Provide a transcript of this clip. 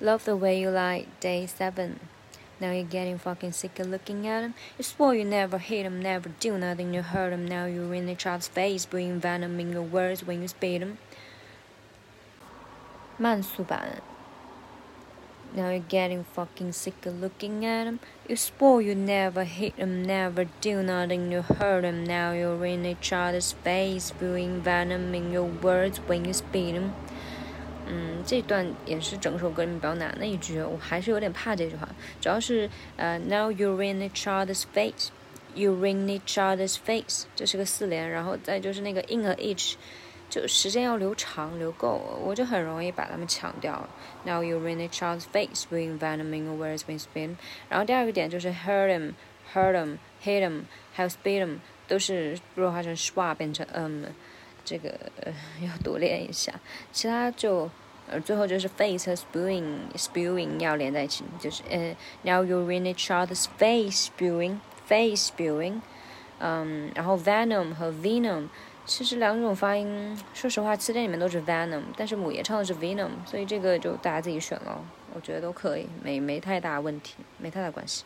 Love the way you lie, day seven. Now you're getting fucking sick of looking at him. You swore you never hit him, never do nothing to hurt him. Now you're in each other's face, breathing venom in your words when you spit him. 慢速版 now you're getting fucking sick of looking at him. You swore you never hit him, never do nothing to hurt him. Now you're in each other's face, spewing venom in your words when you spit him. 嗯，这段也是整首歌里面比较难的一句，我还是有点怕这句话。主要是呃，Now you're in each other's face，you're in each other's face，这是个四连，然后再就是那个 in a each。就时间要留长留够，我就很容易把它们抢掉。Now you r in a child's face, bring venom in your words when spin。然后第二个点就是 hurt him, hurt him, hit him，还有 spit him，都是弱化成 shwa，变成 um，这个呃 要多练一下。其他就呃最后就是 face 和 spewing spewing 要连在一起，就是呃 Now you re in a child's face, spewing face spewing，嗯，然后 venom 和 venom。其实两种发音，说实话，词典里面都是 venom，但是母爷唱的是 venom，所以这个就大家自己选咯。我觉得都可以，没没太大问题，没太大关系。